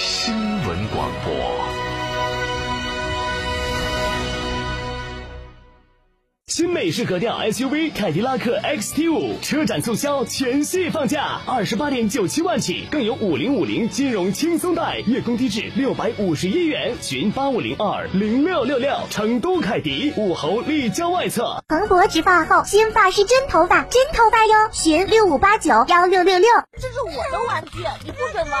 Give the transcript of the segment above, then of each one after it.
新闻广播。新美式格调 SUV 凯迪拉克 XT5 车展促销，全系放价二十八点九七万起，更有五零五零金融轻松贷，月供低至六百五十一元。询八五零二零六六六，成都凯迪武侯立交外侧。蓬勃植发后，新发是真头发，真头发哟！询六五八九幺六六六。这是我的玩具，你不准玩。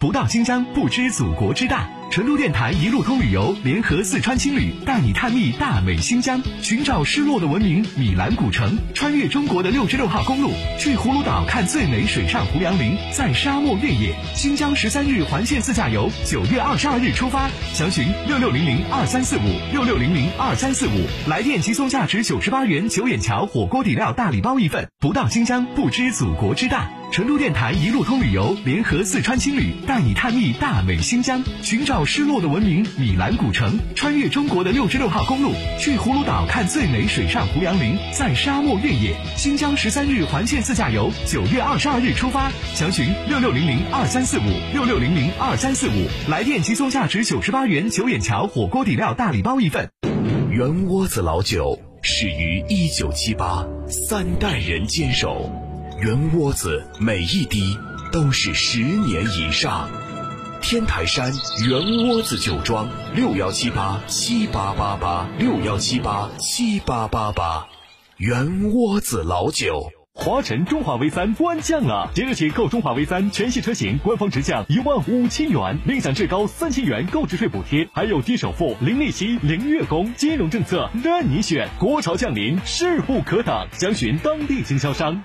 不到新疆不知祖国之大。成都电台一路通旅游联合四川青旅带你探秘大美新疆，寻找失落的文明米兰古城，穿越中国的六十六号公路，去葫芦岛看最美水上胡杨林，在沙漠越野。新疆十三日环线自驾游，九月二十二日出发，详询六六零零二三四五六六零零二三四五，来电即送价值九十八元九眼桥火锅底料大礼包一份。不到新疆不知祖国之大。成都电台一路通旅游联合四川青旅带你探秘大美新疆，寻找失落的文明米兰古城，穿越中国的六十六号公路，去葫芦岛看最美水上胡杨林，在沙漠越野。新疆十三日环线自驾游，九月二十二日出发，详询六六零零二三四五六六零零二三四五，来电即送价值九十八元九眼桥火锅底料大礼包一份。圆窝子老酒始于一九七八，三代人坚守。圆窝子每一滴都是十年以上。天台山圆窝子酒庄六幺七八七八八八六幺七八七八八八，圆窝子老酒。华晨中华 V 三官降了，即日起购中华 V 三全系车型，官方直降一万五千元，另享至高三千元购置税补贴，还有低首付、零利息、零月供，金融政策任你选。国潮降临，势不可挡，详询当地经销商。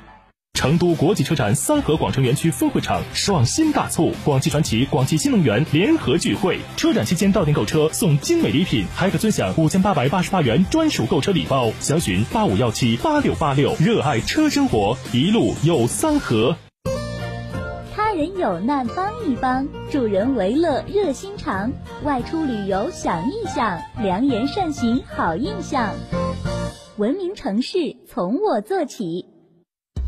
成都国际车展三河广城园区分会场爽新大促，广汽传祺、广汽新能源联合聚会。车展期间到店购车送精美礼品，还可尊享五千八百八十八元专属购车礼包。详询八五幺七八六八六。热爱车生活，一路有三河。他人有难帮一帮，助人为乐热心肠。外出旅游想一想，良言善行好印象。文明城市从我做起。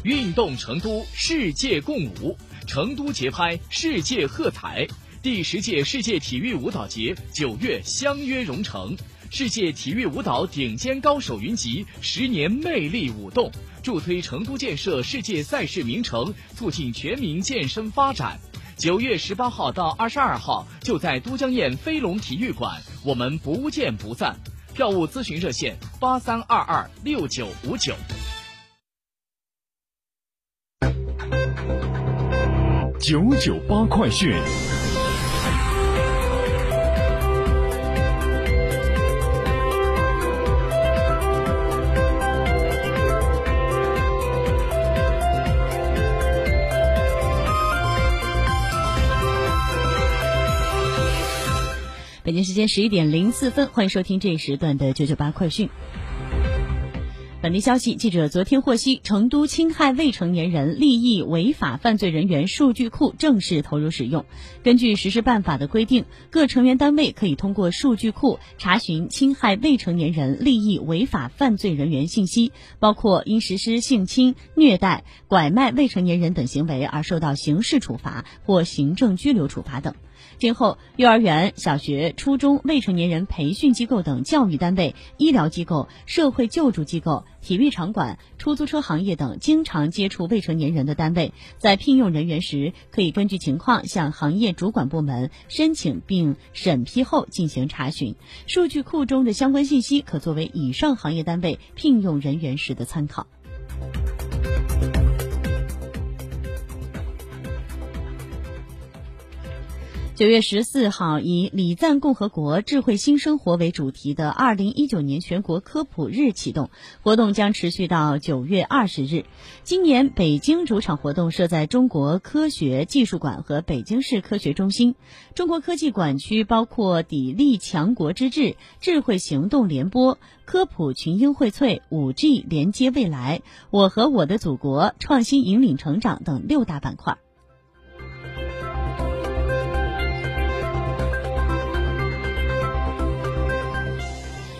运动成都，世界共舞，成都节拍，世界喝彩。第十届世界体育舞蹈节九月相约蓉城，世界体育舞蹈顶尖高手云集，十年魅力舞动，助推成都建设世界赛事名城，促进全民健身发展。九月十八号到二十二号，就在都江堰飞龙体育馆，我们不见不散。票务咨询热线：八三二二六九五九。九九八快讯。北京时间十一点零四分，欢迎收听这一时段的九九八快讯。本地消息，记者昨天获悉，成都侵害未成年人利益违法犯罪人员数据库正式投入使用。根据实施办法的规定，各成员单位可以通过数据库查询侵害未成年人利益违法犯罪人员信息，包括因实施性侵、虐待、拐卖未成年人等行为而受到刑事处罚或行政拘留处罚等。今后，幼儿园、小学、初中未成年人培训机构等教育单位、医疗机构、社会救助机构、体育场馆、出租车行业等经常接触未成年人的单位，在聘用人员时，可以根据情况向行业主管部门申请并审批后进行查询。数据库中的相关信息可作为以上行业单位聘用人员时的参考。九月十四号，以“礼赞共和国，智慧新生活”为主题的二零一九年全国科普日启动，活动将持续到九月二十日。今年北京主场活动设在中国科学技术馆和北京市科学中心。中国科技馆区包括砥砺强国之志、智慧行动联播、科普群英荟萃、五 G 连接未来、我和我的祖国、创新引领成长等六大板块。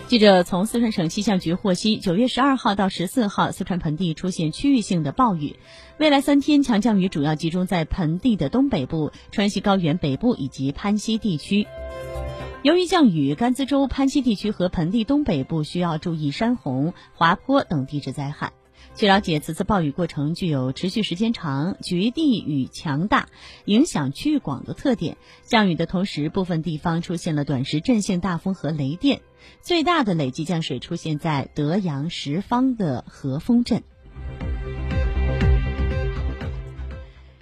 记者从四川省气象局获悉，九月十二号到十四号，四川盆地出现区域性的暴雨。未来三天，强降雨主要集中在盆地的东北部、川西高原北部以及攀西地区。由于降雨，甘孜州、攀西地区和盆地东北部需要注意山洪、滑坡等地质灾害。据了解，此次暴雨过程具有持续时间长、局地雨强大、影响区域广的特点。降雨的同时，部分地方出现了短时阵性大风和雷电。最大的累计降水出现在德阳什邡的和丰镇。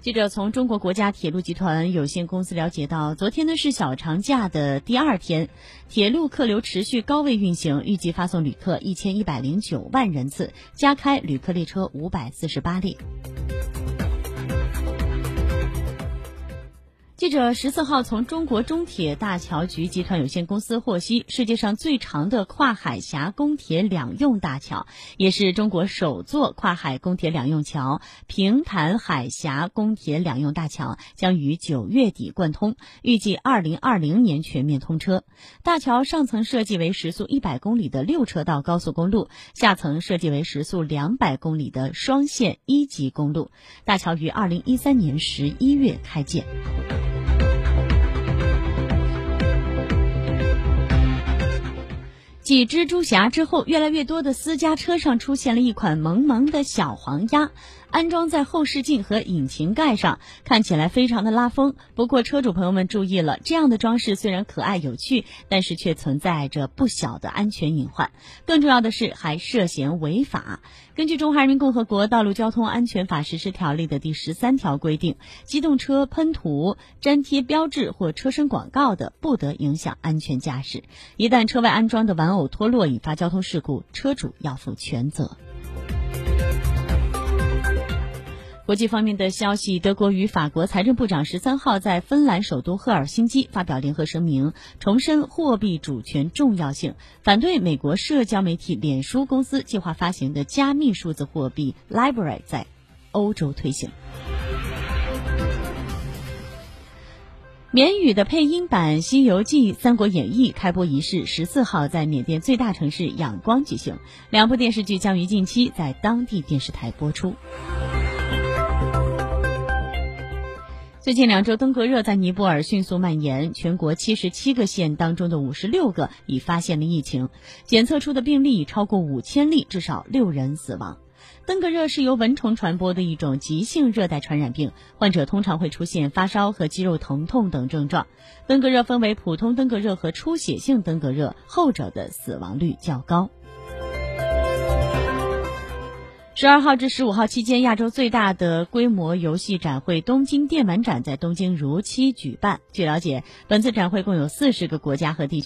记者从中国国家铁路集团有限公司了解到，昨天呢是小长假的第二天，铁路客流持续高位运行，预计发送旅客一千一百零九万人次，加开旅客列车五百四十八列。记者十四号从中国中铁大桥局集团有限公司获悉，世界上最长的跨海峡公铁两用大桥，也是中国首座跨海公铁两用桥——平潭海峡公铁两用大桥将于九月底贯通，预计二零二零年全面通车。大桥上层设计为时速一百公里的六车道高速公路，下层设计为时速两百公里的双线一级公路。大桥于二零一三年十一月开建。继蜘蛛侠之后，越来越多的私家车上出现了一款萌萌的小黄鸭。安装在后视镜和引擎盖上，看起来非常的拉风。不过车主朋友们注意了，这样的装饰虽然可爱有趣，但是却存在着不小的安全隐患。更重要的是，还涉嫌违法。根据《中华人民共和国道路交通安全法实施条例》的第十三条规定，机动车喷涂、粘贴标志或车身广告的，不得影响安全驾驶。一旦车外安装的玩偶脱落，引发交通事故，车主要负全责。国际方面的消息，德国与法国财政部长十三号在芬兰首都赫尔辛基发表联合声明，重申货币主权重要性，反对美国社交媒体脸书公司计划发行的加密数字货币 Libra 在欧洲推行。缅语的配音版《西游记》《三国演义》开播仪式十四号在缅甸最大城市仰光举行，两部电视剧将于近期在当地电视台播出。最近两周，登革热在尼泊尔迅速蔓延，全国七十七个县当中的五十六个已发现了疫情，检测出的病例已超过五千例，至少六人死亡。登革热是由蚊虫传播的一种急性热带传染病，患者通常会出现发烧和肌肉疼痛等症状。登革热分为普通登革热和出血性登革热，后者的死亡率较高。十二号至十五号期间，亚洲最大的规模游戏展会——东京电玩展在东京如期举办。据了解，本次展会共有四十个国家和地区。